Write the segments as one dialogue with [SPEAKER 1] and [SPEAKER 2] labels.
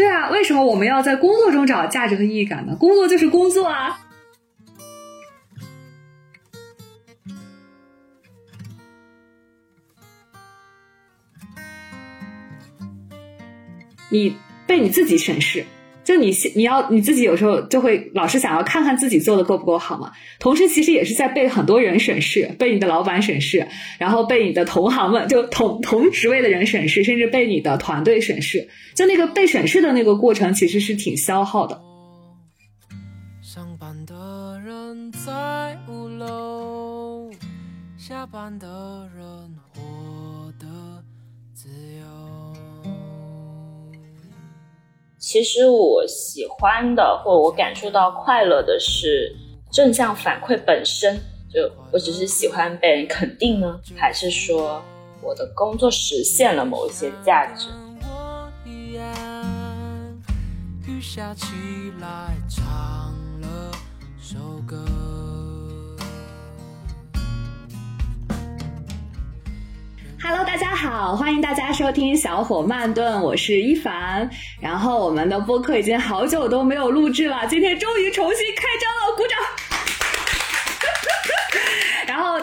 [SPEAKER 1] 对啊，为什么我们要在工作中找价值和意义感呢？工作就是工作啊。你被你自己审视。就你，你要你自己有时候就会老是想要看看自己做的够不够好嘛。同时，其实也是在被很多人审视，被你的老板审视，然后被你的同行们，就同 同职位的人审视，甚至被你的团队审视。就那个被审视的那个过程，其实是挺消耗的。上班的人在五楼，下班的人。
[SPEAKER 2] 其实我喜欢的，或我感受到快乐的是正向反馈本身。就我只是喜欢被人肯定呢，还是说我的工作实现了某一些价值
[SPEAKER 1] ？Hello，大家好，欢迎大家收听小火慢炖，我是一凡。然后我们的播客已经好久都没有录制了，今天终于重新开张了，鼓掌。然后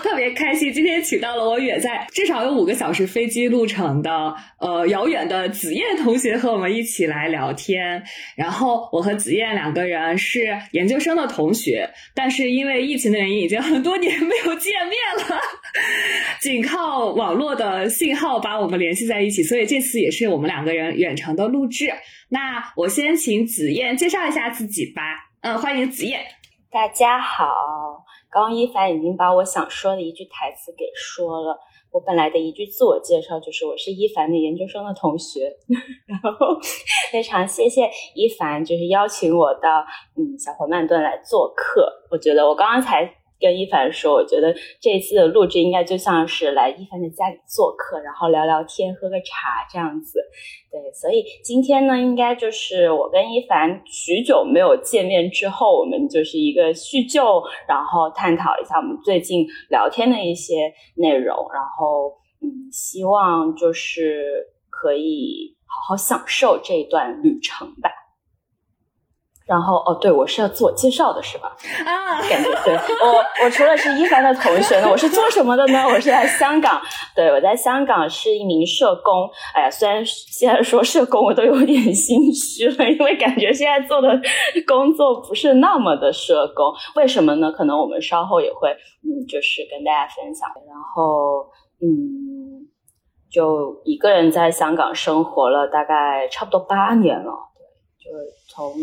[SPEAKER 1] 今天请到了我远在至少有五个小时飞机路程的呃遥远的子燕同学和我们一起来聊天。然后我和子燕两个人是研究生的同学，但是因为疫情的原因，已经很多年没有见面了，仅靠网络的信号把我们联系在一起，所以这次也是我们两个人远程的录制。那我先请子燕介绍一下自己吧。嗯，欢迎子燕。
[SPEAKER 2] 大家好。刚刚一凡已经把我想说的一句台词给说了。我本来的一句自我介绍就是我是一凡的研究生的同学，然后非常谢谢一凡，就是邀请我到嗯小火慢炖来做客。我觉得我刚刚才。跟一凡说，我觉得这次的录制应该就像是来一凡的家里做客，然后聊聊天、喝个茶这样子。对，所以今天呢，应该就是我跟一凡许久没有见面之后，我们就是一个叙旧，然后探讨一下我们最近聊天的一些内容，然后嗯，希望就是可以好好享受这一段旅程吧。然后哦，对，我是要自我介绍的是吧？啊，感觉对我，我除了是一凡的同学呢，我是做什么的呢？我是在香港，对我在香港是一名社工。哎呀，虽然现在说社工，我都有点心虚了，因为感觉现在做的工作不是那么的社工。为什么呢？可能我们稍后也会，嗯，就是跟大家分享。然后，嗯，就一个人在香港生活了大概差不多八年了，对，就是从。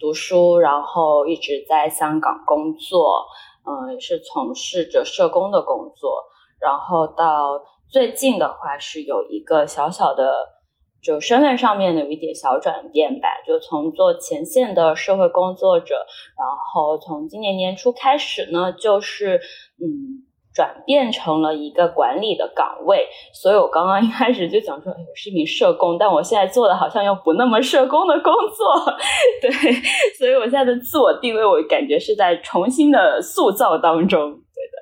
[SPEAKER 2] 读书，然后一直在香港工作，嗯，也是从事着社工的工作。然后到最近的话，是有一个小小的，就身份上面有一点小转变吧，就从做前线的社会工作者，然后从今年年初开始呢，就是嗯。转变成了一个管理的岗位，所以我刚刚一开始就想说，哎，我是一名社工，但我现在做的好像又不那么社工的工作，对，所以我现在的自我定位，我感觉是在重新的塑造当中，对的，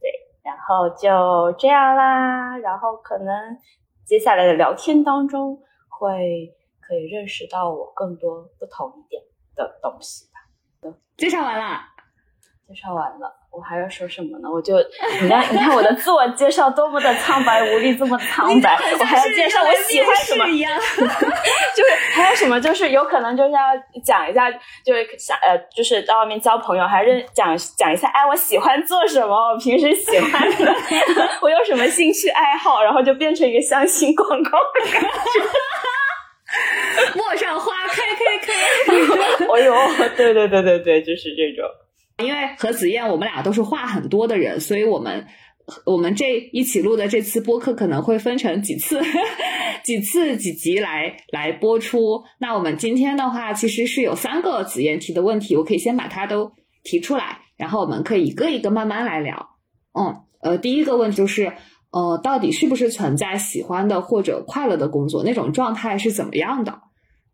[SPEAKER 2] 对，然后就这样啦，然后可能接下来的聊天当中会可以认识到我更多不同一点的东西吧。
[SPEAKER 1] 介绍完了，
[SPEAKER 2] 介绍完了。我还要说什么呢？我就你看，你看我的自我介绍多么的苍白无力，这么苍白。我还要介绍我喜欢什么，就是还有什么，就是有可能就是要讲一下，就是想呃，就是在外面交朋友，还是讲讲一下，哎，我喜欢做什么，我平时喜欢的，我有什么兴趣爱好，然后就变成一个相亲广告的感觉。
[SPEAKER 1] 陌上花开开开。
[SPEAKER 2] 哎呦，对对对对对，就是这种。
[SPEAKER 1] 因为和子燕我们俩都是话很多的人，所以我们我们这一起录的这次播客可能会分成几次、几次几集来来播出。那我们今天的话，其实是有三个子燕提的问题，我可以先把它都提出来，然后我们可以一个一个慢慢来聊。嗯，呃，第一个问题就是，呃，到底是不是存在喜欢的或者快乐的工作？那种状态是怎么样的？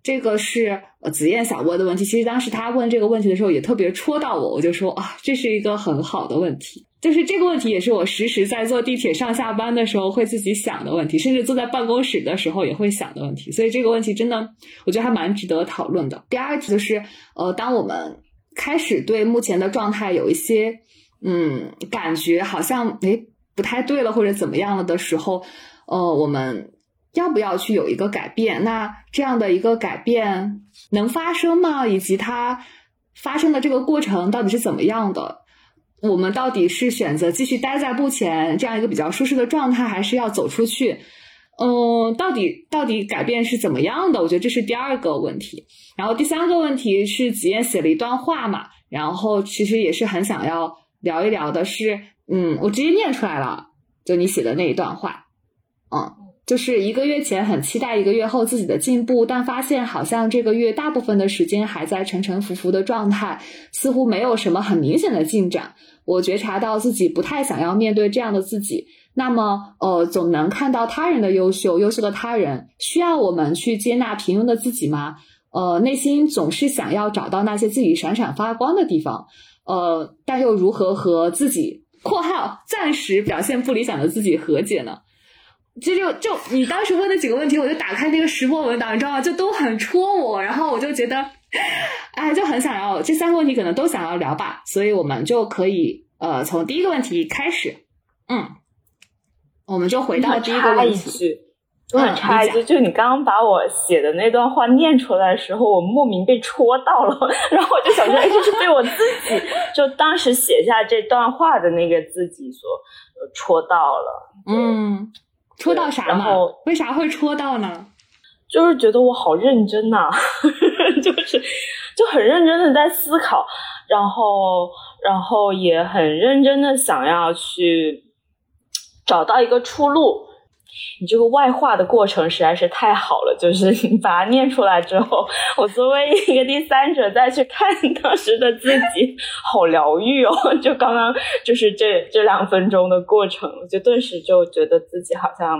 [SPEAKER 1] 这个是呃紫燕想问的问题。其实当时他问这个问题的时候，也特别戳到我，我就说啊，这是一个很好的问题。就是这个问题，也是我时时在坐地铁上下班的时候会自己想的问题，甚至坐在办公室的时候也会想的问题。所以这个问题真的，我觉得还蛮值得讨论的。第二题就是，呃，当我们开始对目前的状态有一些嗯感觉，好像诶不太对了或者怎么样了的时候，呃，我们要不要去有一个改变？那这样的一个改变能发生吗？以及它发生的这个过程到底是怎么样的？我们到底是选择继续待在目前这样一个比较舒适的状态，还是要走出去？嗯，到底到底改变是怎么样的？我觉得这是第二个问题。然后第三个问题是子燕写了一段话嘛，然后其实也是很想要聊一聊的，是嗯，我直接念出来了，就你写的那一段话，嗯。就是一个月前很期待一个月后自己的进步，但发现好像这个月大部分的时间还在沉沉浮浮的状态，似乎没有什么很明显的进展。我觉察到自己不太想要面对这样的自己。那么，呃，总能看到他人的优秀，优秀的他人需要我们去接纳平庸的自己吗？呃，内心总是想要找到那些自己闪闪发光的地方，呃，但又如何和自己（括号暂时表现不理想的自己）和解呢？其实就就你当时问的几个问题，我就打开那个石墨文档，你知道吗？就都很戳我，然后我就觉得，哎，就很想要这三个问题可能都想要聊吧，所以我们就可以呃从第一个问题开始，嗯，我们就回到第一个问题。
[SPEAKER 2] 我很插一句，就你刚刚把我写的那段话念出来的时候，我莫名被戳到了，然后我就想说，哎，这是被我自己就当时写下这段话的那个自己所戳到了，
[SPEAKER 1] 嗯。戳到啥
[SPEAKER 2] 嘛？
[SPEAKER 1] 为啥会戳到呢？
[SPEAKER 2] 就是觉得我好认真呐，就是就很认真的在思考，然后然后也很认真的想要去找到一个出路。你这个外化的过程实在是太好了，就是你把它念出来之后，我作为一个第三者再去看当时的自己，好疗愈哦！就刚刚就是这这两分钟的过程，我就顿时就觉得自己好像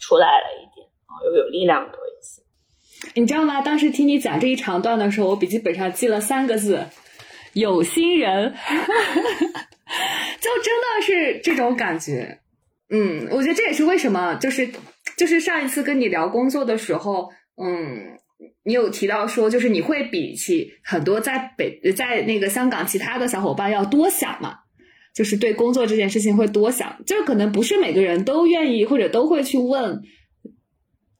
[SPEAKER 2] 出来了一点，又有力量多一些。
[SPEAKER 1] 你知道吗？当时听你讲这一长段的时候，我笔记本上记了三个字：有心人。就真的是这种感觉。嗯，我觉得这也是为什么，就是就是上一次跟你聊工作的时候，嗯，你有提到说，就是你会比起很多在北在那个香港其他的小伙伴要多想嘛，就是对工作这件事情会多想，就是可能不是每个人都愿意或者都会去问，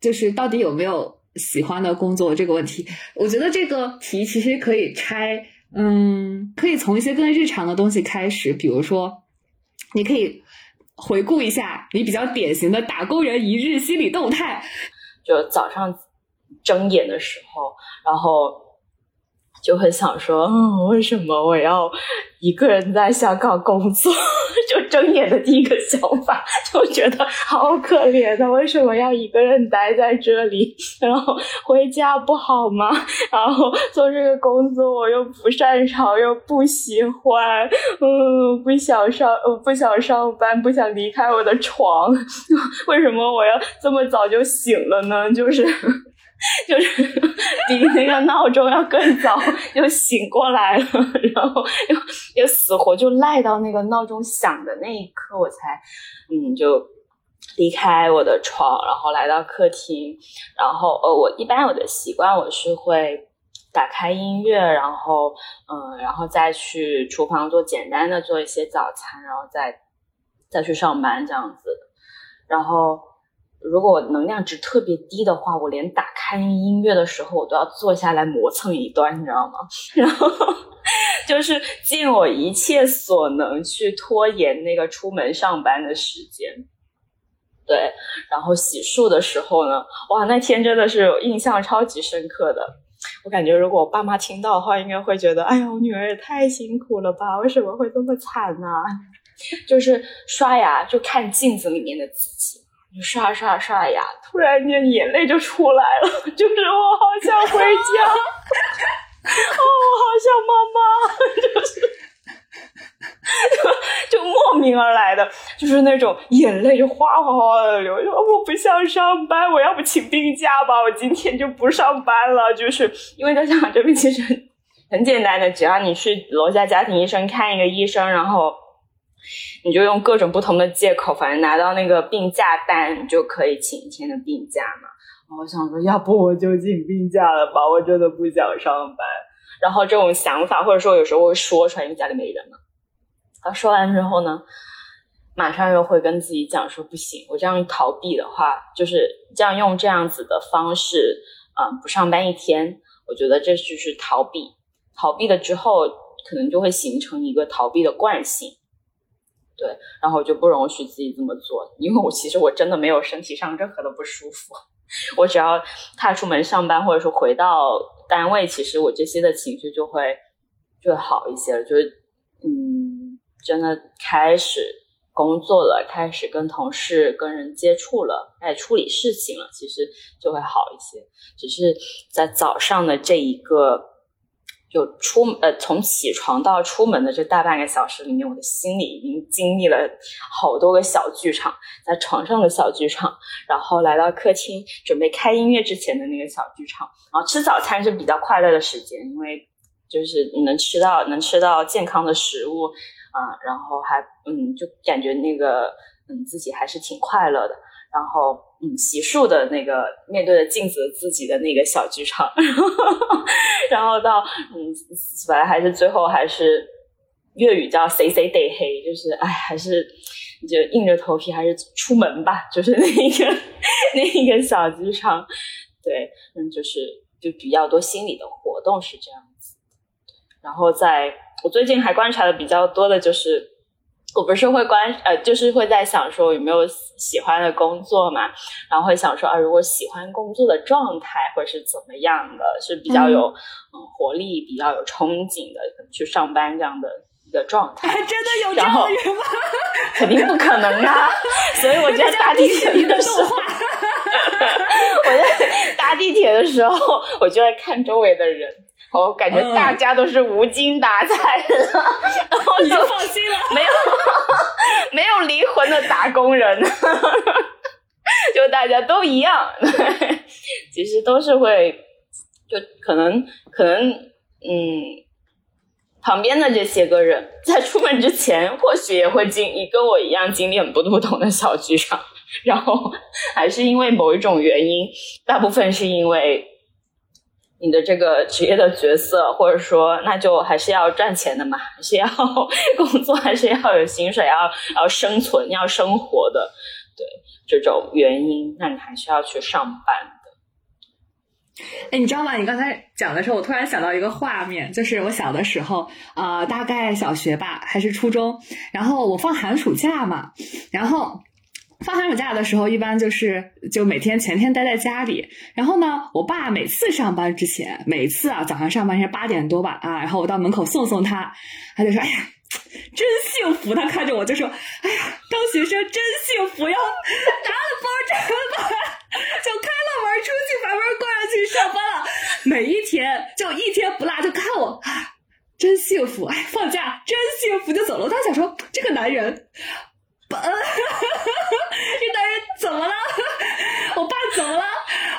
[SPEAKER 1] 就是到底有没有喜欢的工作这个问题。我觉得这个题其实可以拆，嗯，可以从一些更日常的东西开始，比如说，你可以。回顾一下你比较典型的打工人一日心理动态，
[SPEAKER 2] 就早上睁眼的时候，然后。就很想说，嗯，为什么我要一个人在香港工作？就睁眼的第一个想法，就觉得好可怜的，为什么要一个人待在这里？然后回家不好吗？然后做这个工作我又不擅长，又不喜欢，嗯，不想上，不想上班，不想离开我的床。为什么我要这么早就醒了呢？就是。就是比那个闹钟要更早就醒过来了，然后又又死活就赖到那个闹钟响的那一刻，我才嗯就离开我的床，然后来到客厅，然后呃我一般我的习惯我是会打开音乐，然后嗯然后再去厨房做简单的做一些早餐，然后再再去上班这样子，然后。如果能量值特别低的话，我连打开音乐的时候，我都要坐下来磨蹭一段，你知道吗？然后 就是尽我一切所能去拖延那个出门上班的时间。对，然后洗漱的时候呢，哇，那天真的是印象超级深刻的。我感觉如果我爸妈听到的话，应该会觉得，哎呀，我女儿也太辛苦了吧？为什么会这么惨呢？就是刷牙就看镜子里面的自己。就刷刷刷牙，突然间眼泪就出来了，就是我好想回家，哦，我好想妈妈，就是就就莫名而来的的，就是那种眼泪就哗哗哗的流。说我不想上班，我要不请病假吧？我今天就不上班了。就是因为在香港这边其实很简单的，只要你去楼下家庭医生看一个医生，然后你就用各种不同的借口，反正拿到那个病假单，你就可以请一天的病假嘛。然后我想说，要不我就请病假了吧？我真的不想上班。然后这种想法，或者说有时候会说出来，因为家里没人嘛。他说完之后呢，马上又会跟自己讲说，不行，我这样逃避的话，就是这样用这样子的方式，啊，不上班一天，我觉得这就是逃避。逃避了之后，可能就会形成一个逃避的惯性。对，然后我就不容许自己这么做，因为我其实我真的没有身体上任何的不舒服。我只要踏出门上班，或者说回到单位，其实我这些的情绪就会就会好一些了。就是嗯，真的开始工作了，开始跟同事、跟人接触了，开始处理事情了，其实就会好一些。只是在早上的这一个。就出呃，从起床到出门的这大半个小时里面，我的心里已经经历了好多个小剧场，在床上的小剧场，然后来到客厅准备开音乐之前的那个小剧场，然后吃早餐是比较快乐的时间，因为就是能吃到能吃到健康的食物啊，然后还嗯，就感觉那个嗯自己还是挺快乐的。然后，嗯洗漱的那个面对着镜子自己的那个小剧场，然后到，嗯，本来还是最后还是粤语叫“谁谁得黑”，就是哎，还是就硬着头皮还是出门吧，就是那个 那一个小剧场，对，嗯，就是就比较多心理的活动是这样子。然后在我最近还观察的比较多的就是。我不是会关呃，就是会在想说有没有喜欢的工作嘛，然后会想说啊，如果喜欢工作的状态会是怎么样的，是比较有嗯活力、比较有憧憬的去上班这样的一个状态。
[SPEAKER 1] 真的有这样的人吗？
[SPEAKER 2] 肯定不可能啊！所以我在搭地铁的时候，我在搭地铁的时候，我就在看周围的人。我感觉大家都是无精打采的，然后
[SPEAKER 1] 你就放心了，
[SPEAKER 2] 没有打工人，就大家都一样，其实都是会，就可能可能嗯，旁边的这些个人在出门之前，或许也会经历跟我一样经历很多不同的小剧场，然后还是因为某一种原因，大部分是因为。你的这个职业的角色，或者说，那就还是要赚钱的嘛，还是要工作，还是要有薪水，要要生存，要生活的，对这种原因，那你还是要去上班的。
[SPEAKER 1] 哎，你知道吗？你刚才讲的时候，我突然想到一个画面，就是我小的时候，呃，大概小学吧，还是初中，然后我放寒暑假嘛，然后。放寒暑假的时候，一般就是就每天全天待在家里。然后呢，我爸每次上班之前，每次啊早上上班是八点多吧啊，然后我到门口送送他，他就说：“哎呀，真幸福。”他看着我就说：“哎呀，当学生真幸福，要拿了包摘了吧，就开了门出去，把门关上去上班了。每一天就一天不落，就看我，真幸福。哎，放假真幸福，就走了。他想说这个男人。”呃，这男人怎么了？我爸怎么了？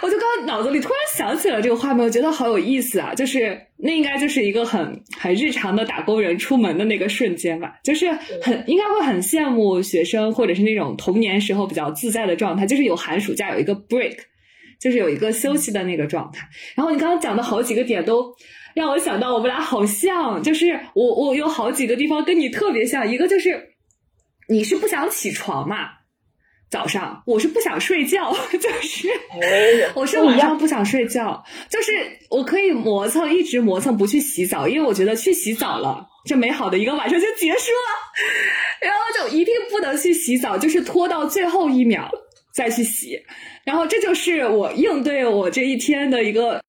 [SPEAKER 1] 我就刚脑子里突然想起了这个画面，我觉得好有意思啊！就是那应该就是一个很很日常的打工人出门的那个瞬间吧，就是很应该会很羡慕学生或者是那种童年时候比较自在的状态，就是有寒暑假有一个 break，就是有一个休息的那个状态。然后你刚刚讲的好几个点都让我想到我们俩好像，就是我我有好几个地方跟你特别像，一个就是。你是不想起床嘛？早上我是不想睡觉，就是 我是晚上不想睡觉，就是我可以磨蹭，一直磨蹭不去洗澡，因为我觉得去洗澡了，这美好的一个晚上就结束了，然后就一定不能去洗澡，就是拖到最后一秒再去洗，然后这就是我应对我这一天的一个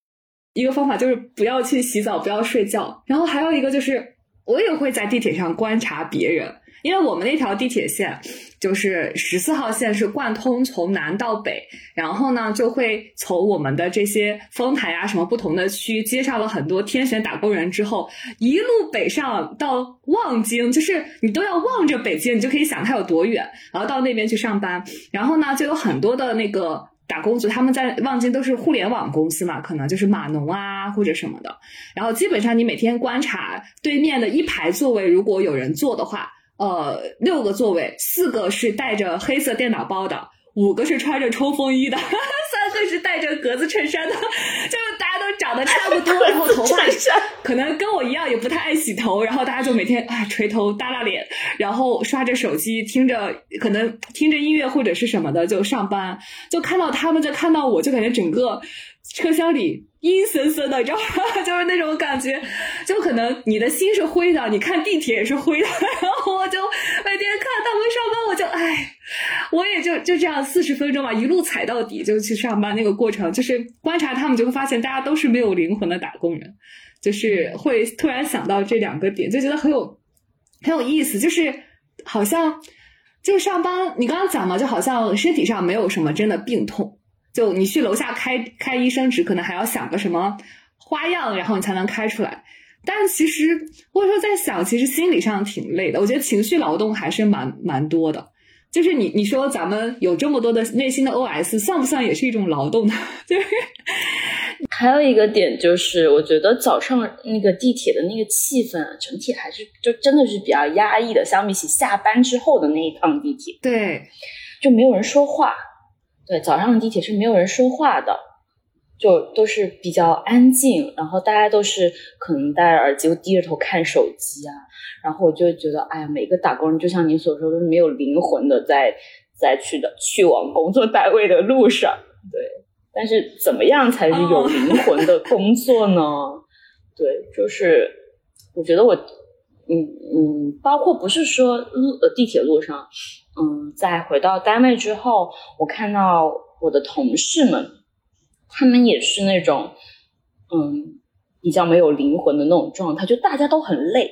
[SPEAKER 1] 一个方法，就是不要去洗澡，不要睡觉，然后还有一个就是我也会在地铁上观察别人。因为我们那条地铁线就是十四号线是贯通从南到北，然后呢就会从我们的这些丰台啊什么不同的区接上了很多天选打工人之后，一路北上到望京，就是你都要望着北京，你就可以想它有多远，然后到那边去上班，然后呢就有很多的那个。打工族他们在望京都是互联网公司嘛，可能就是码农啊或者什么的。然后基本上你每天观察对面的一排座位，如果有人坐的话，呃，六个座位，四个是带着黑色电脑包的，五个是穿着冲锋衣的，三个是带着格子衬衫的，就大家都长得差不多，然后头发可能跟我一样，也不太爱洗头，然后大家就每天啊垂头耷拉脸，然后刷着手机，听着可能听着音乐或者是什么的就上班，就看到他们，就看到我就感觉整个车厢里阴森森的，你知道吗？就是那种感觉，就可能你的心是灰的，你看地铁也是灰的，然后我就每天看他们上班，我就唉，我也就就这样四十分钟吧，一路踩到底就去上班，那个过程就是观察他们，就会发现大家都是没有灵魂的打工人。就是会突然想到这两个点，就觉得很有很有意思。就是好像就上班，你刚刚讲嘛，就好像身体上没有什么真的病痛，就你去楼下开开医生纸，可能还要想个什么花样，然后你才能开出来。但其实我有时候在想，其实心理上挺累的。我觉得情绪劳动还是蛮蛮多的。就是你你说咱们有这么多的内心的 OS，算不算也是一种劳动呢？就是。
[SPEAKER 2] 还有一个点就是，我觉得早上那个地铁的那个气氛，整体还是就真的是比较压抑的。相比起下班之后的那一趟地铁，
[SPEAKER 1] 对，
[SPEAKER 2] 就没有人说话。对，早上的地铁是没有人说话的，就都是比较安静，然后大家都是可能戴着耳机，低着头看手机啊。然后我就觉得，哎呀，每个打工人就像你所说，都是没有灵魂的，在在去的去往工作单位的路上，对。但是怎么样才是有灵魂的工作呢？对，就是我觉得我，嗯嗯，包括不是说路呃地铁路上，嗯，在回到单位之后，我看到我的同事们，他们也是那种，嗯，比较没有灵魂的那种状态，就大家都很累，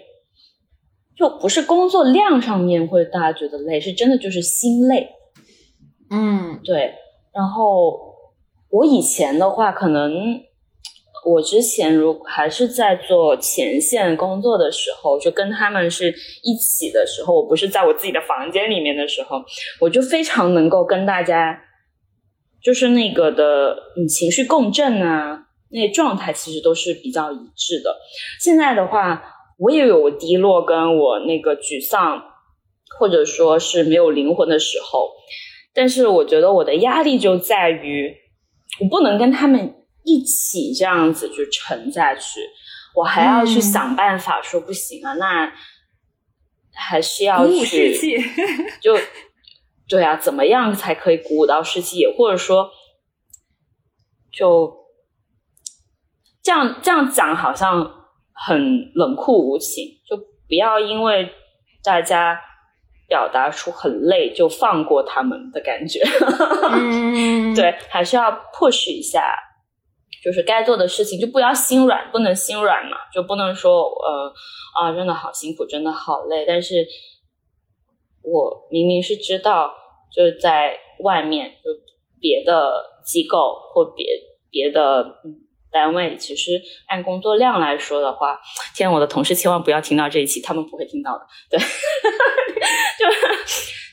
[SPEAKER 2] 就不是工作量上面会大家觉得累，是真的就是心累，
[SPEAKER 1] 嗯，
[SPEAKER 2] 对，然后。我以前的话，可能我之前如还是在做前线工作的时候，就跟他们是一起的时候，我不是在我自己的房间里面的时候，我就非常能够跟大家，就是那个的嗯情绪共振啊，那状态其实都是比较一致的。现在的话，我也有低落，跟我那个沮丧，或者说是没有灵魂的时候，但是我觉得我的压力就在于。我不能跟他们一起这样子去沉下去，我还要去想办法说不行啊，那还是要去 就对啊，怎么样才可以鼓舞到士气？或者说，就这样这样讲好像很冷酷无情，就不要因为大家。表达出很累就放过他们的感觉，对，还是要 push 一下，就是该做的事情就不要心软，不能心软嘛，就不能说呃啊真的好辛苦，真的好累，但是我明明是知道，就是在外面就别的机构或别别的。单位其实按工作量来说的话，天，我的同事千万不要听到这一期，他们不会听到的。对，就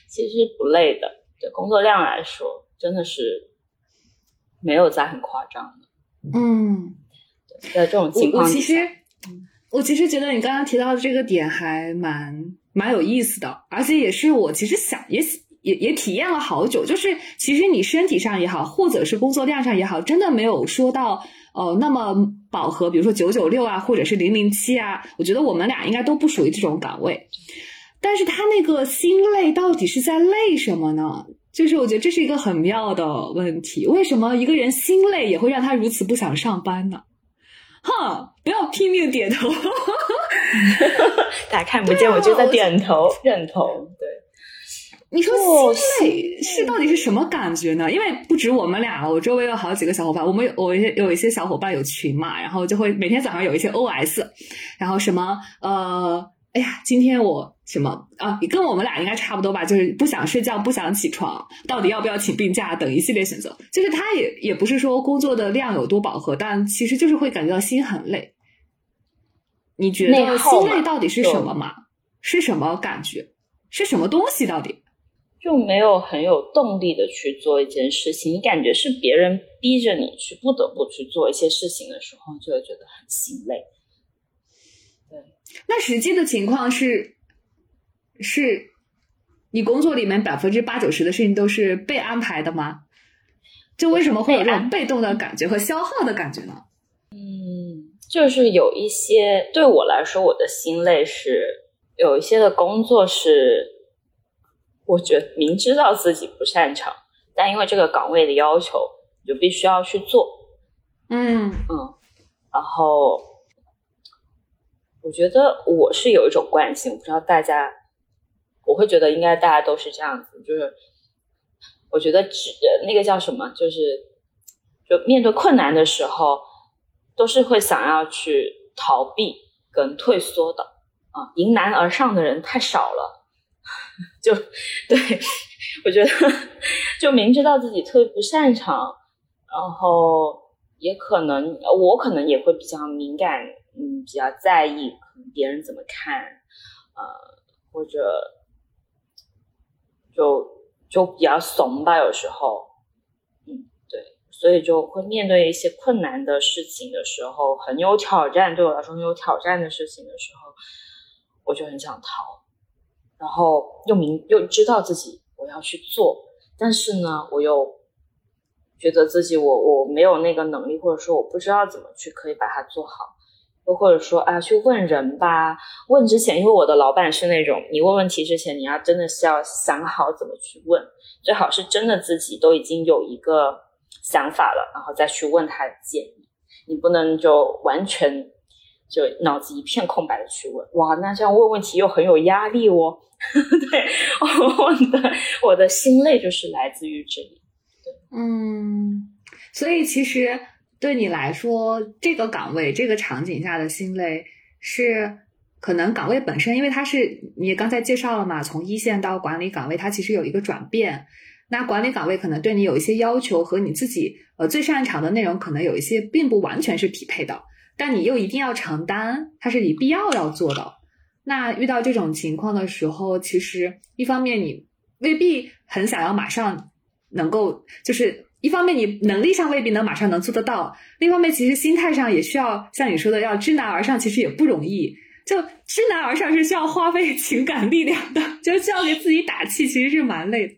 [SPEAKER 2] 其实不累的。对工作量来说，真的是没有在很夸张的。
[SPEAKER 1] 嗯，
[SPEAKER 2] 在这种情况
[SPEAKER 1] 我其实，我其实觉得你刚刚提到的这个点还蛮蛮有意思的，而且也是我其实想也也也体验了好久，就是其实你身体上也好，或者是工作量上也好，真的没有说到。哦，那么饱和，比如说九九六啊，或者是零零七啊，我觉得我们俩应该都不属于这种岗位。但是他那个心累到底是在累什么呢？就是我觉得这是一个很妙的问题。为什么一个人心累也会让他如此不想上班呢？哼，不要拼命点头，
[SPEAKER 2] 大家看不见，我就在点头认同。对。
[SPEAKER 1] 你说心累是到底是什么感觉呢？因为不止我们俩，我周围有好几个小伙伴，我们有我一些有一些小伙伴有群嘛，然后就会每天早上有一些 OS，然后什么呃，哎呀，今天我什么啊？跟我们俩应该差不多吧，就是不想睡觉，不想起床，到底要不要请病假等一系列选择。就是他也也不是说工作的量有多饱和，但其实就是会感觉到心很累。你觉得心累到底是什么吗？是什么感觉？是什么东西？到底
[SPEAKER 2] 就没有很有动力的去做一件事情？你感觉是别人逼着你去不得不去做一些事情的时候，就会觉得很心累。对，
[SPEAKER 1] 那实际的情况是。是，你工作里面百分之八九十的事情都是被安排的吗？就为什么会有这种被动的感觉和消耗的感觉呢？
[SPEAKER 2] 嗯，就是有一些对我来说，我的心累是有一些的工作是，我觉得明知道自己不擅长，但因为这个岗位的要求，就必须要去做。
[SPEAKER 1] 嗯
[SPEAKER 2] 嗯，然后我觉得我是有一种惯性，我不知道大家。我会觉得应该大家都是这样子，就是我觉得只那个叫什么，就是就面对困难的时候，都是会想要去逃避跟退缩的啊，迎难而上的人太少了。就对我觉得，就明知道自己特别不擅长，然后也可能我可能也会比较敏感，嗯，比较在意别人怎么看，呃，或者。就就比较怂吧，有时候，嗯，对，所以就会面对一些困难的事情的时候，很有挑战，对我来说很有挑战的事情的时候，我就很想逃，然后又明又知道自己我要去做，但是呢，我又觉得自己我我没有那个能力，或者说我不知道怎么去可以把它做好。又或者说啊，去问人吧。问之前，因为我的老板是那种，你问问题之前，你要真的是要想好怎么去问，最好是真的自己都已经有一个想法了，然后再去问他的建议。你不能就完全就脑子一片空白的去问。哇，那这样问问题又很有压力哦。对，我的我的心累就是来自于这里。
[SPEAKER 1] 嗯，所以其实。对你来说，这个岗位、这个场景下的心累，是可能岗位本身，因为它是你刚才介绍了嘛，从一线到管理岗位，它其实有一个转变。那管理岗位可能对你有一些要求，和你自己呃最擅长的内容可能有一些并不完全是匹配的，但你又一定要承担，它是你必要要做的。那遇到这种情况的时候，其实一方面你未必很想要马上能够就是。一方面，你能力上未必能马上能做得到；另一方面，其实心态上也需要像你说的，要知难而上，其实也不容易。就知难而上是需要花费 情感力量的，就需要给自己打气，其实是蛮累的。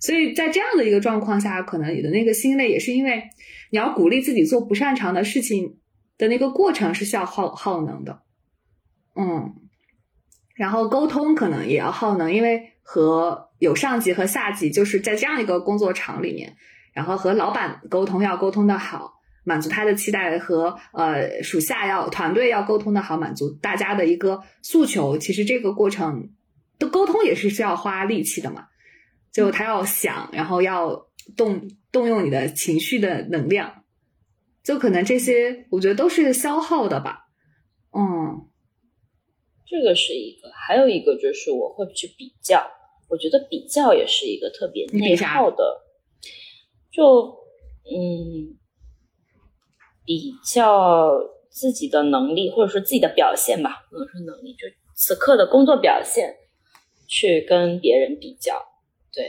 [SPEAKER 1] 所以在这样的一个状况下，可能你的那个心累，也是因为你要鼓励自己做不擅长的事情的那个过程是需要耗耗能的。嗯，然后沟通可能也要耗能，因为和有上级和下级，就是在这样一个工作场里面。然后和老板沟通要沟通的好，满足他的期待和呃属下要团队要沟通的好，满足大家的一个诉求。其实这个过程的沟通也是需要花力气的嘛，就他要想，然后要动动用你的情绪的能量，就可能这些我觉得都是消耗的吧。嗯，
[SPEAKER 2] 这个是一个，还有一个就是我会去比较，我觉得比较也是一个特别内耗的。就嗯，比较自己的能力，或者说自己的表现吧，不能说能力，就此刻的工作表现，去跟别人比较，对。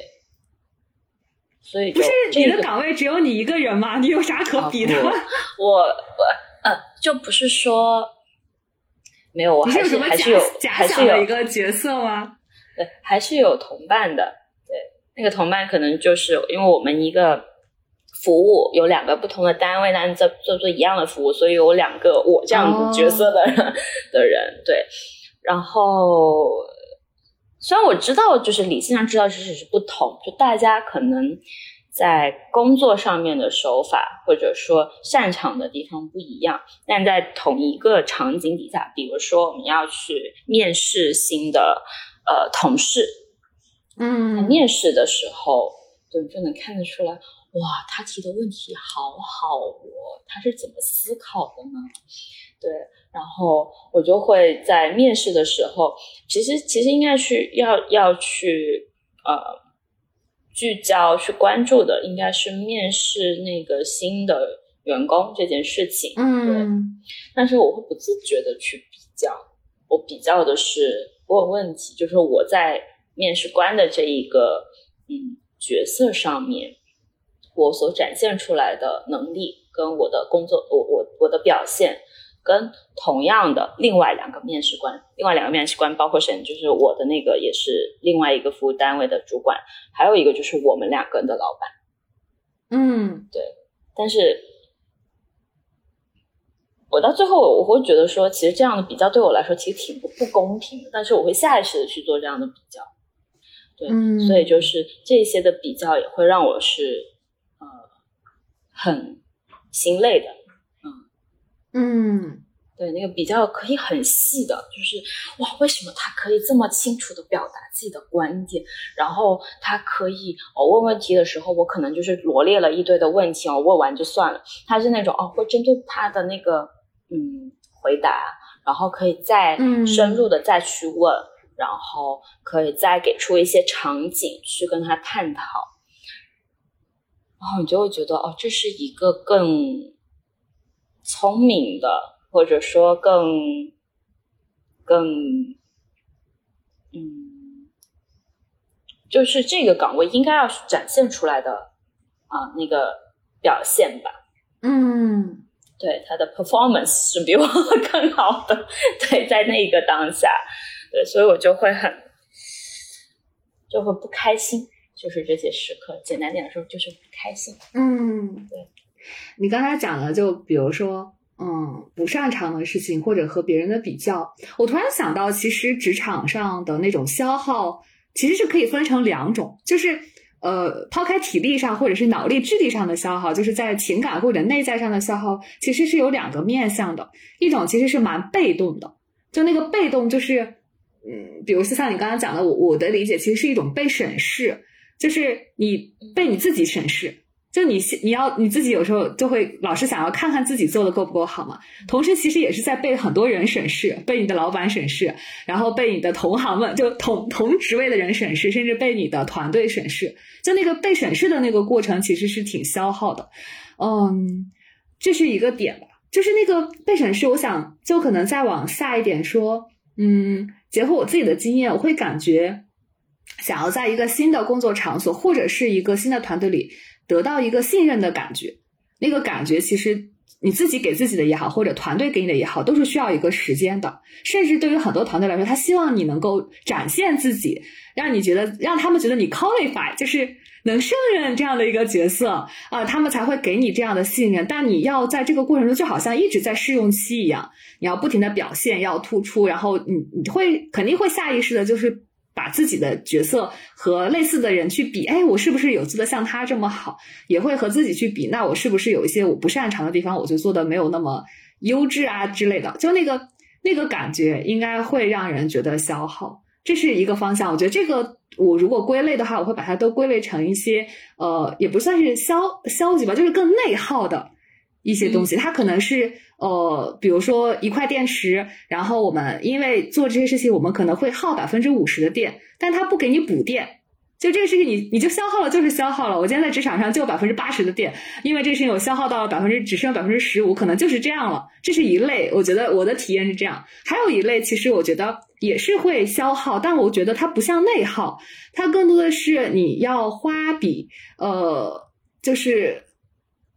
[SPEAKER 2] 所以
[SPEAKER 1] 不是你的岗位只有你一个人吗？你有啥可比的？
[SPEAKER 2] 我我呃，就不是说没有，我还是还是有还是有
[SPEAKER 1] 一个角色吗？
[SPEAKER 2] 对，还是有同伴的。对，那个同伴可能就是因为我们一个。服务有两个不同的单位，但在做做一样的服务，所以有两个我这样子角色的人的人，对。然后虽然我知道，就是理性上知道这是是不同，就大家可能在工作上面的手法或者说擅长的地方不一样，但在同一个场景底下，比如说我们要去面试新的呃同事，
[SPEAKER 1] 嗯，
[SPEAKER 2] 面试的时候，对，就能看得出来。哇，他提的问题好好哦，他是怎么思考的呢？对，然后我就会在面试的时候，其实其实应该去要要去呃聚焦去关注的，应该是面试那个新的员工这件事情。
[SPEAKER 1] 嗯，
[SPEAKER 2] 但是我会不自觉的去比较，我比较的是问问题，就是我在面试官的这一个嗯角色上面，我所展现出来的能力跟我的工作，我我我的表现。跟同样的另外两个面试官，另外两个面试官包括谁？就是我的那个也是另外一个服务单位的主管，还有一个就是我们两个人的老板。
[SPEAKER 1] 嗯，
[SPEAKER 2] 对。但是，我到最后我会觉得说，其实这样的比较对我来说其实挺不不公平的。但是我会下意识的去做这样的比较。对，所以就是这些的比较也会让我是呃很心累的。
[SPEAKER 1] 嗯嗯，
[SPEAKER 2] 对，那个比较可以很细的，就是哇，为什么他可以这么清楚的表达自己的观点？然后他可以哦，问问题的时候，我可能就是罗列了一堆的问题哦，问完就算了。他是那种哦，会针对他的那个嗯回答，然后可以再深入的再去问，然后可以再给出一些场景去跟他探讨，然后你就会觉得哦，这是一个更。聪明的，或者说更更，嗯，就是这个岗位应该要展现出来的啊那个表现吧。
[SPEAKER 1] 嗯，
[SPEAKER 2] 对，他的 performance 是比我 更好的。对，在那个当下，对，所以我就会很就会不开心，就是这些时刻。简单点说，就是不开心。
[SPEAKER 1] 嗯，
[SPEAKER 2] 对。
[SPEAKER 1] 你刚才讲的，就比如说，嗯，不擅长的事情或者和别人的比较，我突然想到，其实职场上的那种消耗，其实是可以分成两种，就是呃，抛开体力上或者是脑力、智力上的消耗，就是在情感或者内在上的消耗，其实是有两个面向的。一种其实是蛮被动的，就那个被动，就是嗯，比如像你刚刚讲的，我我的理解其实是一种被审视，就是你被你自己审视。就你，你要你自己有时候就会老是想要看看自己做的够不够好嘛。同时，其实也是在被很多人审视，被你的老板审视，然后被你的同行们，就同同职位的人审视，甚至被你的团队审视。就那个被审视的那个过程，其实是挺消耗的。嗯，这是一个点吧。就是那个被审视，我想就可能再往下一点说。嗯，结合我自己的经验，我会感觉想要在一个新的工作场所或者是一个新的团队里。得到一个信任的感觉，那个感觉其实你自己给自己的也好，或者团队给你的也好，都是需要一个时间的。甚至对于很多团队来说，他希望你能够展现自己，让你觉得让他们觉得你 qualify，就是能胜任这样的一个角色啊，他们才会给你这样的信任。但你要在这个过程中，就好像一直在试用期一样，你要不停的表现，要突出，然后你你会肯定会下意识的，就是。把自己的角色和类似的人去比，哎，我是不是有做的像他这么好？也会和自己去比，那我是不是有一些我不擅长的地方，我就做的没有那么优质啊之类的？就那个那个感觉，应该会让人觉得消耗。这是一个方向。我觉得这个，我如果归类的话，我会把它都归类成一些，呃，也不算是消消极吧，就是更内耗的一些东西。它可能是。呃，比如说一块电池，然后我们因为做这些事情，我们可能会耗百分之五十的电，但它不给你补电，就这个事情你你就消耗了，就是消耗了。我今天在职场上就有百分之八十的电，因为这个事情我消耗到了百分之只剩百分之十五，可能就是这样了。这是一类，我觉得我的体验是这样。还有一类，其实我觉得也是会消耗，但我觉得它不像内耗，它更多的是你要花比呃，就是。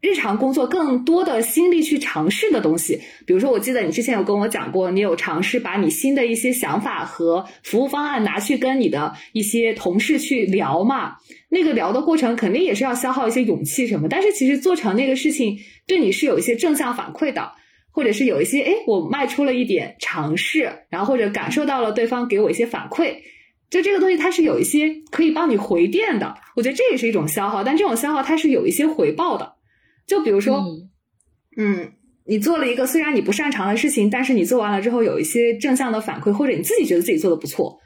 [SPEAKER 1] 日常工作更多的心力去尝试的东西，比如说，我记得你之前有跟我讲过，你有尝试把你新的一些想法和服务方案拿去跟你的一些同事去聊嘛？那个聊的过程肯定也是要消耗一些勇气什么，但是其实做成那个事情对你是有一些正向反馈的，或者是有一些哎，我迈出了一点尝试，然后或者感受到了对方给我一些反馈，就这个东西它是有一些可以帮你回电的，我觉得这也是一种消耗，但这种消耗它是有一些回报的。就比如说，嗯，你做了一个虽然你不擅长的事情，但是你做完了之后有一些正向的反馈，或者你自己觉得自己做的不错，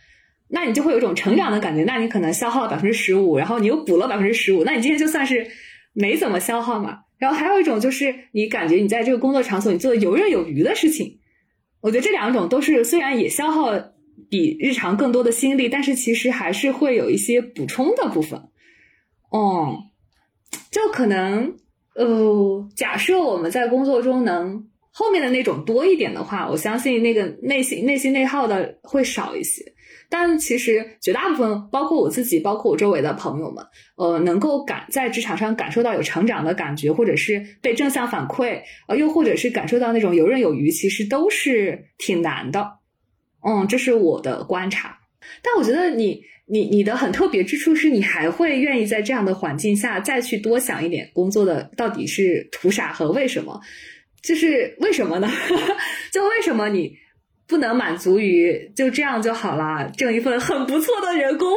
[SPEAKER 1] 那你就会有一种成长的感觉。那你可能消耗了百分之十五，然后你又补了百分之十五，那你今天就算是没怎么消耗嘛。然后还有一种就是你感觉你在这个工作场所你做的游刃有余的事情。我觉得这两种都是虽然也消耗比日常更多的心力，但是其实还是会有一些补充的部分。哦，就可能呃，假设我们在工作中能后面的那种多一点的话，我相信那个内心内心内耗的会少一些。但其实绝大部分，包括我自己，包括我周围的朋友们，呃，能够感在职场上感受到有成长的感觉，或者是被正向反馈，呃，又或者是感受到那种游刃有余，其实都是挺难的。嗯，这是我的观察。但我觉得你你你的很特别之处是你还会愿意在这样的环境下再去多想一点工作的到底是图啥和为什么？就是为什么呢？就为什么你？不能满足于就这样就好了，挣一份很不错的人工，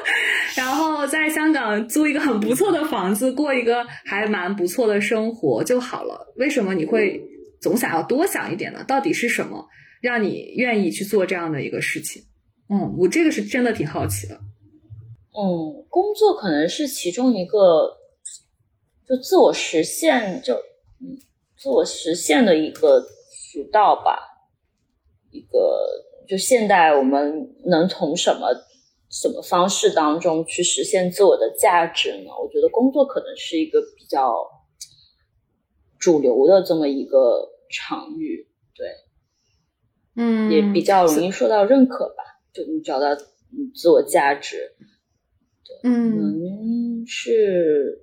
[SPEAKER 1] 然后在香港租一个很不错的房子，过一个还蛮不错的生活就好了。为什么你会总想要多想一点呢？到底是什么让你愿意去做这样的一个事情？嗯，我这个是真的挺好奇的。
[SPEAKER 2] 嗯，工作可能是其中一个，就自我实现，就嗯，自我实现的一个渠道吧。一个就现代，我们能从什么什么方式当中去实现自我的价值呢？我觉得工作可能是一个比较主流的这么一个场域，对，
[SPEAKER 1] 嗯，
[SPEAKER 2] 也比较容易受到认可吧。就你找到自我价值，对，嗯，是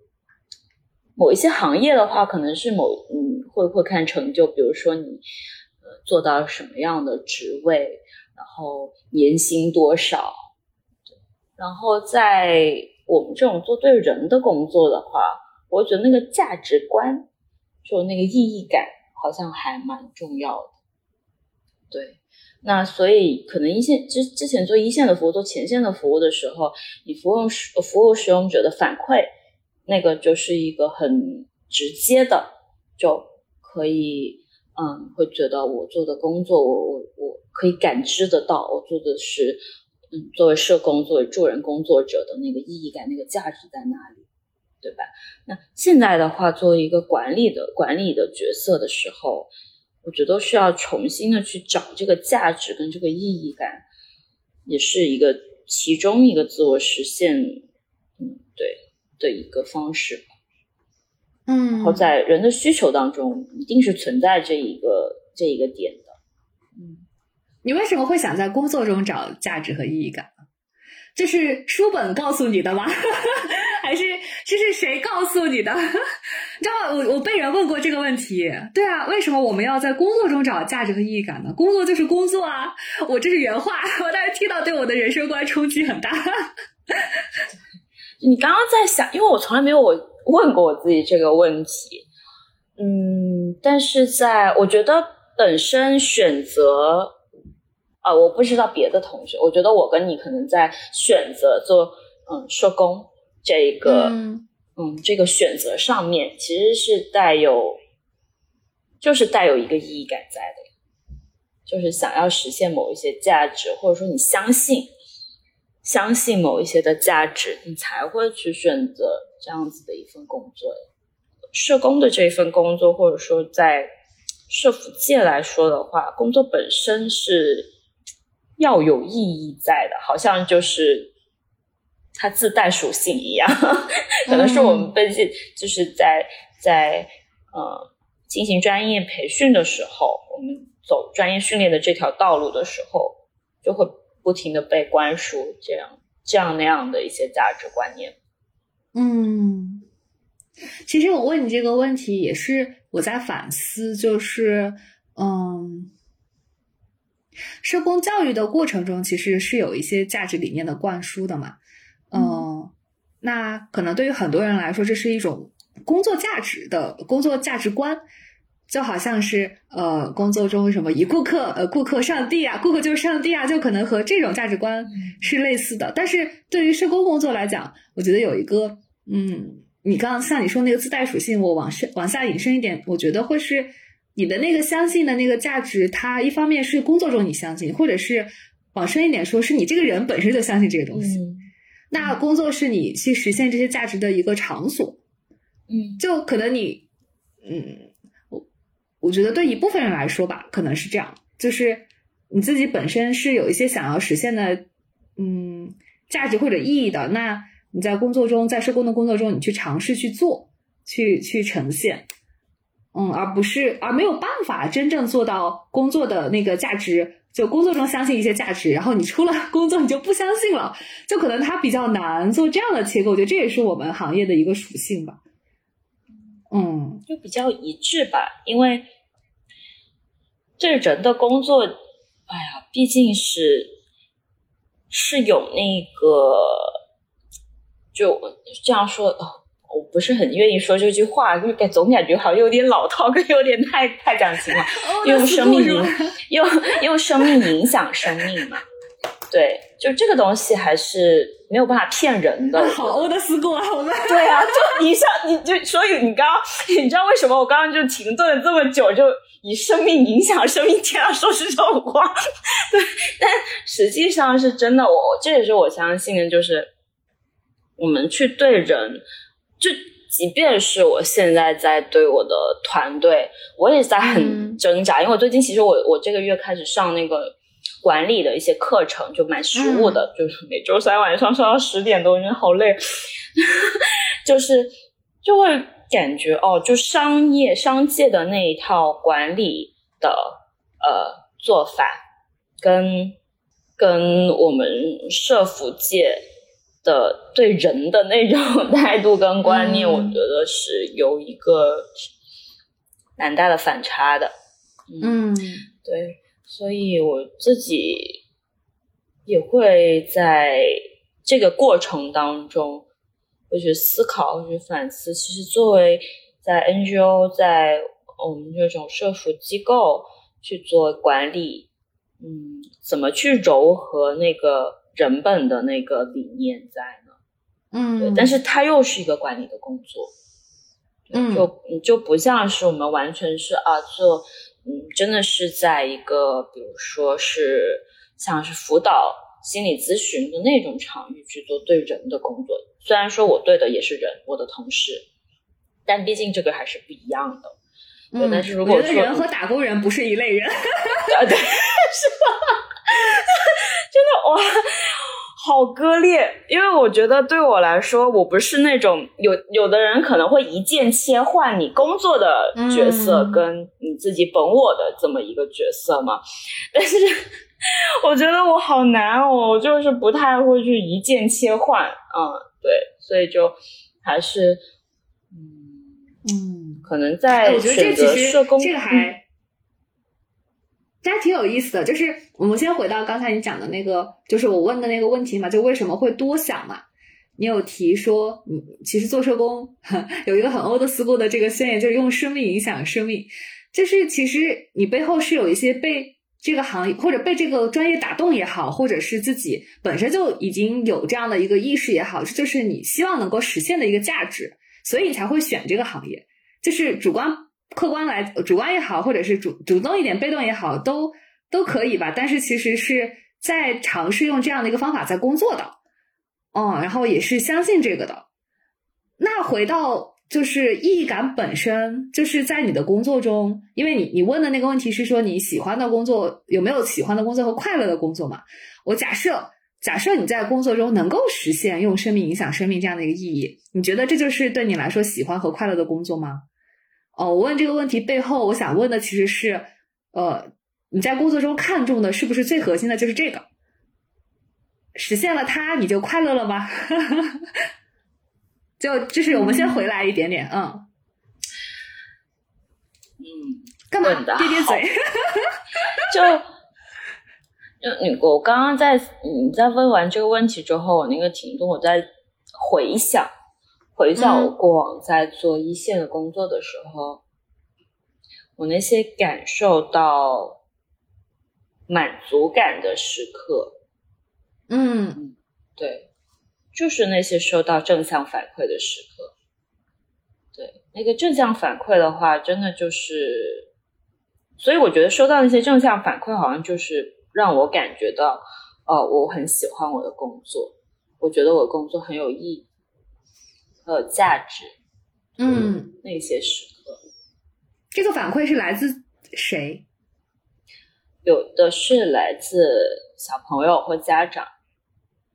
[SPEAKER 2] 某一些行业的话，可能是某嗯会会看成就，比如说你。做到什么样的职位，然后年薪多少？然后在我们这种做对人的工作的话，我觉得那个价值观，就那个意义感，好像还蛮重要的。对，那所以可能一线之之前做一线的服务，做前线的服务的时候，你服务使服务使用者的反馈，那个就是一个很直接的，就可以。嗯，会觉得我做的工作，我我我可以感知得到，我做的是，嗯，作为社工，作为助人工作者的那个意义感，那个价值在哪里，对吧？那现在的话，作为一个管理的管理的角色的时候，我觉得需要重新的去找这个价值跟这个意义感，也是一个其中一个自我实现，嗯，对的一个方式。
[SPEAKER 1] 嗯，
[SPEAKER 2] 然后在人的需求当中，一定是存在这一个这一个点的。
[SPEAKER 1] 嗯，你为什么会想在工作中找价值和意义感？这是书本告诉你的吗？还是这是谁告诉你的？你知道？我我被人问过这个问题。对啊，为什么我们要在工作中找价值和意义感呢？工作就是工作啊！我这是原话，我当时听到，对我的人生观冲击很大。
[SPEAKER 2] 你刚刚在想，因为我从来没有我。问过我自己这个问题，嗯，但是在我觉得本身选择，啊，我不知道别的同学，我觉得我跟你可能在选择做嗯社工这一个嗯这个选择上面，其实是带有，就是带有一个意义感在的，就是想要实现某一些价值，或者说你相信相信某一些的价值，你才会去选择。这样子的一份工作，社工的这份工作，或者说在社福界来说的话，工作本身是要有意义在的，好像就是它自带属性一样。可能是我们本身就是在在呃进行专业培训的时候，我们走专业训练的这条道路的时候，就会不停的被灌输这样这样那样的一些价值观念。
[SPEAKER 1] 嗯，其实我问你这个问题也是我在反思，就是嗯，社工教育的过程中其实是有一些价值理念的灌输的嘛，嗯，那可能对于很多人来说，这是一种工作价值的工作价值观，就好像是呃，工作中什么以顾客呃顾客上帝啊，顾客就是上帝啊，就可能和这种价值观是类似的。但是对于社工工作来讲，我觉得有一个。嗯，你刚刚像你说那个自带属性，我往深往下引申一点，我觉得会是你的那个相信的那个价值，它一方面是工作中你相信，或者是往深一点说，是你这个人本身就相信这个东西。那工作是你去实现这些价值的一个场所。
[SPEAKER 2] 嗯，
[SPEAKER 1] 就可能你嗯，我我觉得对一部分人来说吧，可能是这样，就是你自己本身是有一些想要实现的，嗯，价值或者意义的，那你在工作中，在社工的工作中，你去尝试去做，去去呈现，嗯，而不是而没有办法真正做到工作的那个价值。就工作中相信一些价值，然后你出了 工作你就不相信了，就可能它比较难做这样的切割。我觉得这也是我们行业的一个属性吧。嗯，
[SPEAKER 2] 就比较一致吧，因为这人的工作，哎呀，毕竟是是有那个，就这样说。我不是很愿意说这句话，就感总感觉好像有点老套，跟有点太太讲情了。用生命影，用用生命影响生命嘛？对，就这个东西还是没有办法骗人的。
[SPEAKER 1] 好欧的思过啊，我们
[SPEAKER 2] 对啊，就你像你就所以你刚刚你知道为什么我刚刚就停顿了这么久，就以生命影响生命，天啊，说是这种话。对，但实际上是真的，我这也是我相信的，就是我们去对人。就即便是我现在在对我的团队，我也在很挣扎，因为我最近其实我我这个月开始上那个管理的一些课程，就蛮实务的，就是 每周三晚上上到十点多，觉得好累，就是就会感觉哦，就商业商界的那一套管理的呃做法，跟跟我们社服界。的对人的那种 态度跟观念，我觉得是有一个蛮大的反差的。
[SPEAKER 1] 嗯，
[SPEAKER 2] 对，所以我自己也会在这个过程当中会去思考，会去反思。其实，作为在 NGO，在我们这种社服机构去做管理，嗯，怎么去柔和那个。人本的那个理念在呢，
[SPEAKER 1] 嗯，
[SPEAKER 2] 对，但是它又是一个管理的工作，
[SPEAKER 1] 嗯，
[SPEAKER 2] 就就不像是我们完全是啊做，嗯，真的是在一个比如说是像是辅导心理咨询的那种场域去做对人的工作，虽然说我对的也是人，我的同事，但毕竟这个还是不一样的，对，但是如果说
[SPEAKER 1] 人和打工人不是一类人，
[SPEAKER 2] 啊，对，是吧？真的哇，好割裂！因为我觉得对我来说，我不是那种有有的人可能会一键切换你工作的角色跟你自己本我的这么一个角色嘛。但是我觉得我好难哦，我就是不太会去一键切换。嗯，对，所以就还是
[SPEAKER 1] 嗯嗯，
[SPEAKER 2] 可能在选择社工
[SPEAKER 1] 这个还。这还挺有意思的，就是我们先回到刚才你讲的那个，就是我问的那个问题嘛，就为什么会多想嘛？你有提说，你其实做社工 有一个很欧的思路的这个宣言，就是用生命影响生命，就是其实你背后是有一些被这个行业或者被这个专业打动也好，或者是自己本身就已经有这样的一个意识也好，这就是你希望能够实现的一个价值，所以你才会选这个行业，就是主观。客观来，主观也好，或者是主主动一点，被动也好，都都可以吧。但是其实是在尝试用这样的一个方法在工作的，嗯，然后也是相信这个的。那回到就是意义感本身，就是在你的工作中，因为你你问的那个问题是说你喜欢的工作有没有喜欢的工作和快乐的工作嘛？我假设假设你在工作中能够实现用生命影响生命这样的一个意义，你觉得这就是对你来说喜欢和快乐的工作吗？哦，我问这个问题背后，我想问的其实是，呃，你在工作中看重的是不是最核心的就是这个？实现了它，你就快乐了吗？就就是我们先回来一点点，
[SPEAKER 2] 嗯，嗯，
[SPEAKER 1] 干嘛瘪瘪嘴？
[SPEAKER 2] 就就你我刚刚在你在问完这个问题之后，我那个停顿，我在回想。回想我过往在做一线的工作的时候，我那些感受到满足感的时刻，
[SPEAKER 1] 嗯，
[SPEAKER 2] 对，就是那些收到正向反馈的时刻。对，那个正向反馈的话，真的就是，所以我觉得收到那些正向反馈，好像就是让我感觉到，哦，我很喜欢我的工作，我觉得我的工作很有意义。有价值，
[SPEAKER 1] 嗯，
[SPEAKER 2] 那些时刻，
[SPEAKER 1] 这个反馈是来自谁？
[SPEAKER 2] 有的是来自小朋友或家长，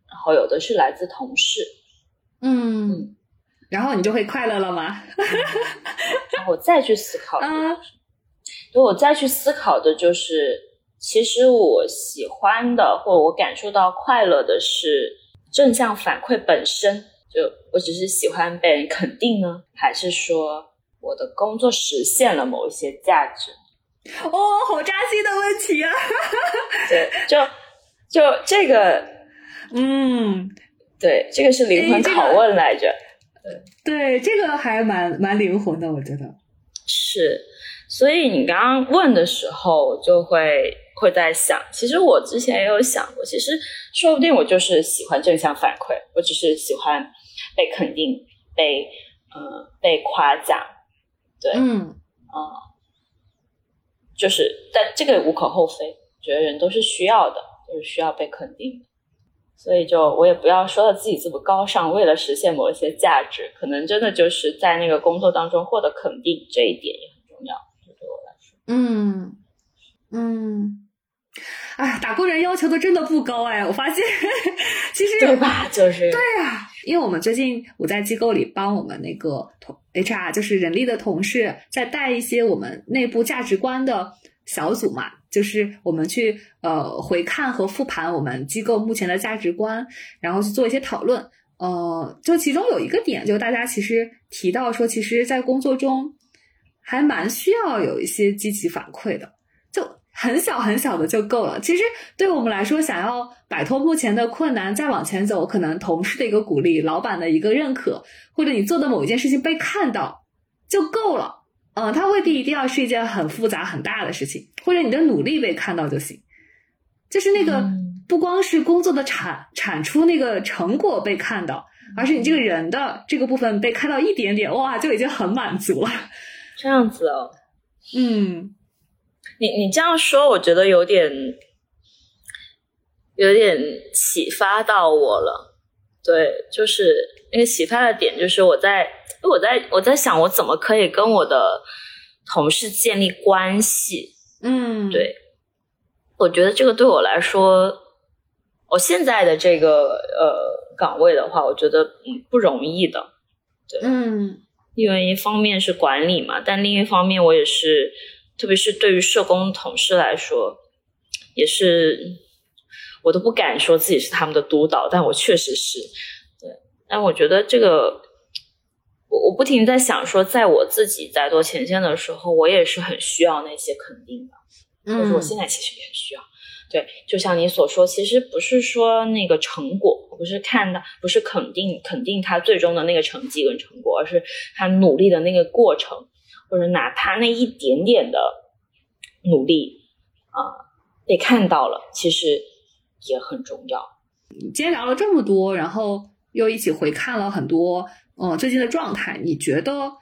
[SPEAKER 2] 然后有的是来自同事。
[SPEAKER 1] 嗯，然后你就会快乐了吗？
[SPEAKER 2] 然后我再去思考，
[SPEAKER 1] 嗯，
[SPEAKER 2] 对我再去思考的就是，其实我喜欢的或我感受到快乐的是正向反馈本身。就我只是喜欢被人肯定呢，还是说我的工作实现了某一些价值？
[SPEAKER 1] 哦，好扎心的问题啊！
[SPEAKER 2] 对，就就这个，
[SPEAKER 1] 嗯，
[SPEAKER 2] 对，这个是灵魂拷问来着。
[SPEAKER 1] 对，这个还蛮蛮灵魂的，我觉得
[SPEAKER 2] 是。所以你刚刚问的时候，就会会在想，其实我之前也有想过，其实说不定我就是喜欢正向反馈，我只是喜欢被肯定、被呃被夸奖，对，
[SPEAKER 1] 嗯。
[SPEAKER 2] 啊，就是，但这个无可厚非，觉得人都是需要的，就是需要被肯定的，所以就我也不要说的自己这么高尚，为了实现某一些价值，可能真的就是在那个工作当中获得肯定，这一点也很重要。对我来说。
[SPEAKER 1] 嗯嗯，哎，打工人要求的真的不高哎，我发现其实
[SPEAKER 2] 对吧？就是
[SPEAKER 1] 对呀，因为我们最近我在机构里帮我们那个同 HR，就是人力的同事，在带一些我们内部价值观的小组嘛，就是我们去呃回看和复盘我们机构目前的价值观，然后去做一些讨论。呃，就其中有一个点，就大家其实提到说，其实，在工作中。还蛮需要有一些积极反馈的，就很小很小的就够了。其实对我们来说，想要摆脱目前的困难，再往前走，可能同事的一个鼓励、老板的一个认可，或者你做的某一件事情被看到就够了。嗯，它未必一定要是一件很复杂很大的事情，或者你的努力被看到就行。就是那个不光是工作的产产出那个成果被看到，而是你这个人的这个部分被看到一点点，哇，就已经很满足了。
[SPEAKER 2] 这样子哦，
[SPEAKER 1] 嗯，
[SPEAKER 2] 你你这样说，我觉得有点有点启发到我了。对，就是那个启发的点，就是我在我在我在想，我怎么可以跟我的同事建立关系？
[SPEAKER 1] 嗯，
[SPEAKER 2] 对，我觉得这个对我来说，我现在的这个呃岗位的话，我觉得不容易的。对，
[SPEAKER 1] 嗯。
[SPEAKER 2] 因为一方面是管理嘛，但另一方面我也是，特别是对于社工同事来说，也是我都不敢说自己是他们的督导，但我确实是对。但我觉得这个，我我不停在想说，在我自己在做前线的时候，我也是很需要那些肯定的，或者我现在其实也很需要。对，就像你所说，其实不是说那个成果，不是看到，不是肯定肯定他最终的那个成绩跟成果，而是他努力的那个过程，或者哪怕那一点点的努力啊被看到了，其实也很重要。
[SPEAKER 1] 今天聊了这么多，然后又一起回看了很多，呃，最近的状态，你觉得，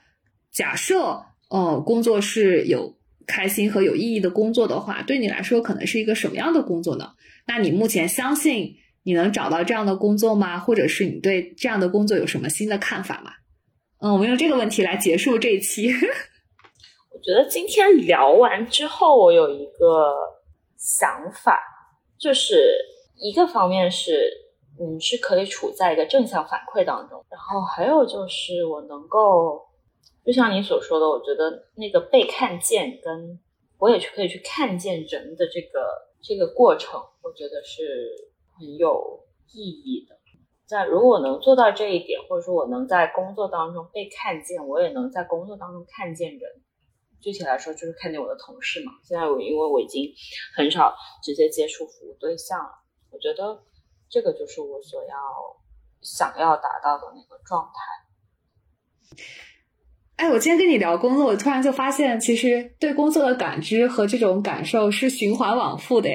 [SPEAKER 1] 假设呃工作是有。开心和有意义的工作的话，对你来说可能是一个什么样的工作呢？那你目前相信你能找到这样的工作吗？或者是你对这样的工作有什么新的看法吗？嗯，我们用这个问题来结束这一期。
[SPEAKER 2] 我觉得今天聊完之后，我有一个想法，就是一个方面是，嗯，是可以处在一个正向反馈当中，然后还有就是我能够。就像你所说的，我觉得那个被看见，跟我也去可以去看见人的这个这个过程，我觉得是很有意义的。在如果能做到这一点，或者说我能在工作当中被看见，我也能在工作当中看见人。具体来说，就是看见我的同事嘛。现在我因为我已经很少直接接触服务对象了，我觉得这个就是我所要想要达到的那个状态。
[SPEAKER 1] 哎，我今天跟你聊工作，我突然就发现，其实对工作的感知和这种感受是循环往复的。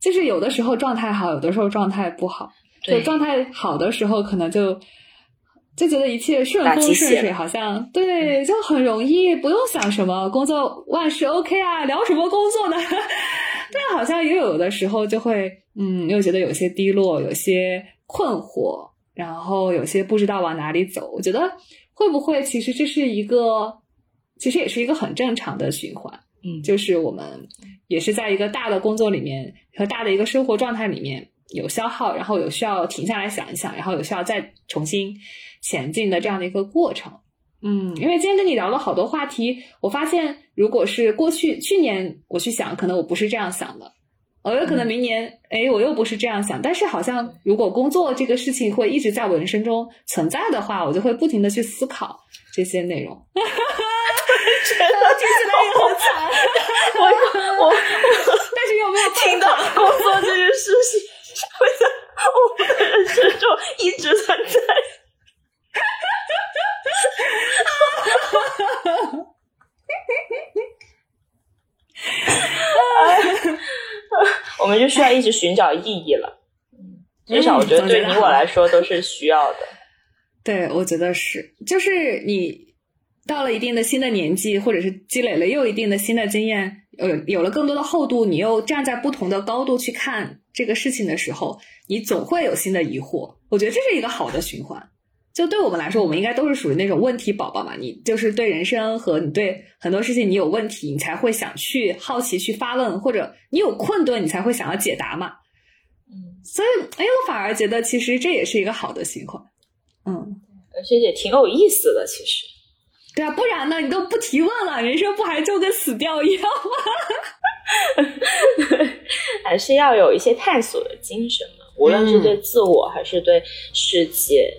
[SPEAKER 1] 就是有的时候状态好，有的时候状态不好。
[SPEAKER 2] 对，
[SPEAKER 1] 状态好的时候，可能就就觉得一切顺风顺水，好像对，就很容易，不用想什么工作，万事 OK 啊，聊什么工作呢？但好像也有的时候就会，嗯，又觉得有些低落，有些困惑，然后有些不知道往哪里走。我觉得。会不会其实这是一个其实也是一个很正常的循环。
[SPEAKER 2] 嗯，
[SPEAKER 1] 就是我们也是在一个大的工作里面和大的一个生活状态里面有消耗，然后有需要停下来想一想，然后有需要再重新前进的这样的一个过程。嗯，因为今天跟你聊了好多话题，我发现如果是过去去年我去想，可能我不是这样想的，我有可能明年，哎，我又不是这样想。但是好像如果工作这个事情会一直在我人生中存在的话，我就会不停的去思考这些内容。
[SPEAKER 2] 真的
[SPEAKER 1] 听起来也很惨，
[SPEAKER 2] 我我，
[SPEAKER 1] 但是又没有
[SPEAKER 2] 听到工作这件事情会在我的人生中一直存在？我们就需要一直寻找意义了。至少我觉得对你我来说都是需要的。
[SPEAKER 1] 对，我觉得是，就是你到了一定的新的年纪，或者是积累了又一定的新的经验，呃，有了更多的厚度，你又站在不同的高度去看这个事情的时候，你总会有新的疑惑。我觉得这是一个好的循环。就对我们来说，我们应该都是属于那种问题宝宝嘛。你就是对人生和你对很多事情你有问题，你才会想去好奇去发问，或者你有困顿，你才会想要解答嘛。
[SPEAKER 2] 嗯，
[SPEAKER 1] 所以，哎，我反而觉得其实这也是一个好的循环。嗯，
[SPEAKER 2] 而且也挺有意思的，其实。
[SPEAKER 1] 对啊，不然呢？你都不提问了，人生不还就跟死掉一样吗？
[SPEAKER 2] 还是要有一些探索的精神嘛，无论是对自我还是对世界。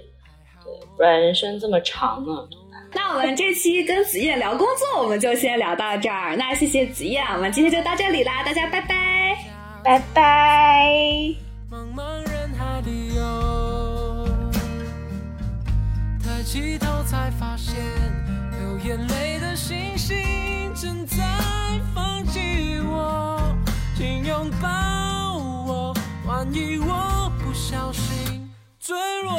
[SPEAKER 2] 对不然人生这么长呢？
[SPEAKER 1] 那我们这期跟子夜聊工作，我们就先聊到这儿。那谢谢子夜，我们今天就到这里啦，大家拜拜，
[SPEAKER 2] 拜拜。
[SPEAKER 3] 茫茫人海里游，抬起头才发现，流眼泪的星星正在请拥抱我，万一我不小心坠落。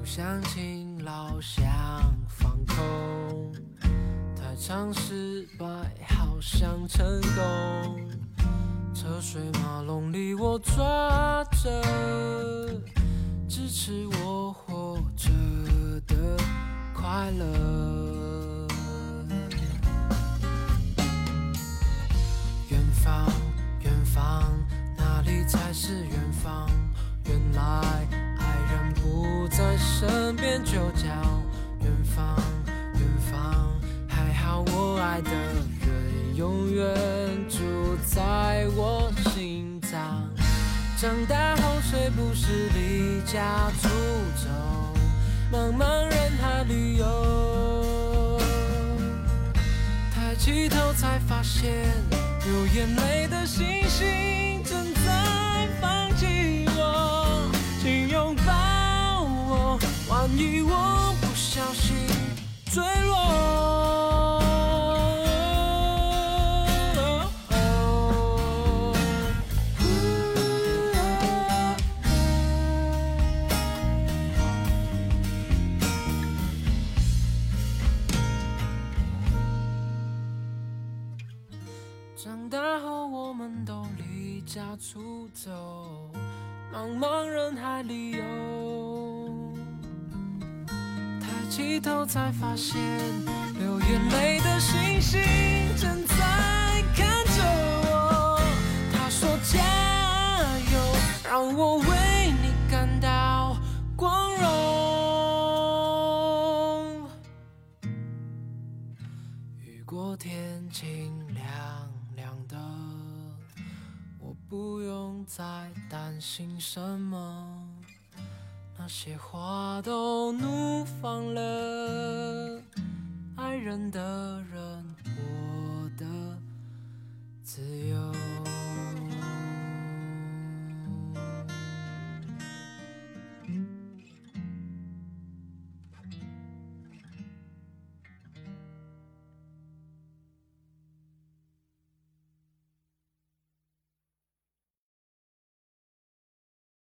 [SPEAKER 3] 不想勤劳，想放空，太常失败，好想成功。车水马龙里，我抓着支持我快乐。远方，远方，哪里才是远方？原来爱人不在身边，就叫远方，远方。还好我爱的人永远住在我心脏。长大后谁不是离家出走，茫茫人海里游。抬起头才发现，有眼泪的星星心什么。那些花都怒放了，爱人的人，我的自由。